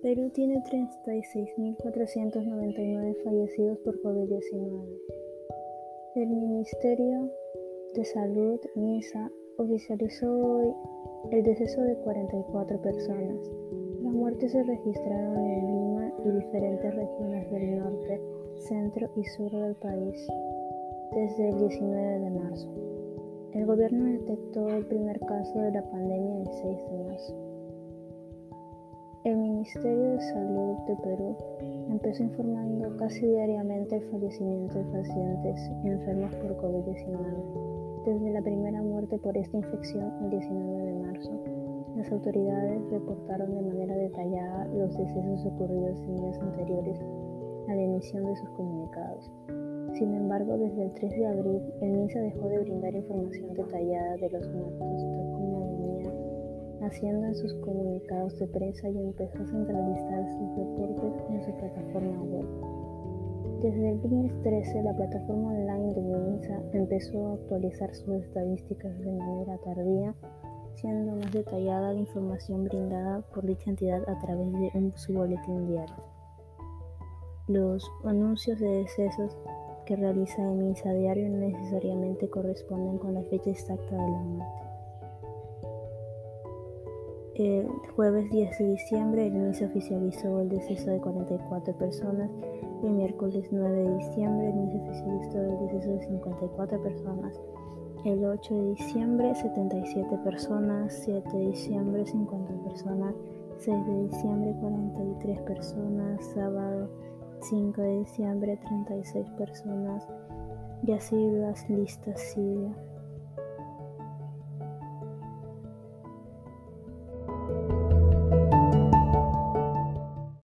Perú tiene 36.499 fallecidos por COVID-19. El Ministerio de Salud, MISA, oficializó hoy el deceso de 44 personas. Las muertes se registraron en Lima y diferentes regiones del norte, centro y sur del país desde el 19 de marzo. El gobierno detectó el primer caso de la pandemia el 6 de marzo. Ministerio de Salud de Perú empezó informando casi diariamente el fallecimiento de pacientes enfermos por COVID-19. Desde la primera muerte por esta infección el 19 de marzo, las autoridades reportaron de manera detallada los decesos ocurridos en días anteriores a la emisión de sus comunicados. Sin embargo, desde el 3 de abril, el MISA dejó de brindar información detallada de los muertos, haciendo en sus comunicados de prensa y empezó a centralizar sus reportes en su plataforma web. Desde el lunes 13, la plataforma online de MISA empezó a actualizar sus estadísticas de manera tardía, siendo más detallada la información brindada por dicha entidad a través de un, su boletín diario. Los anuncios de decesos que realiza misa diario no necesariamente corresponden con la fecha exacta de la muerte. El jueves 10 de diciembre el MISA oficializó el deceso de 44 personas. El miércoles 9 de diciembre el MISA oficializó el deceso de 54 personas. El 8 de diciembre 77 personas. 7 de diciembre 50 personas. 6 de diciembre 43 personas. Sábado 5 de diciembre 36 personas y así las listas siguen.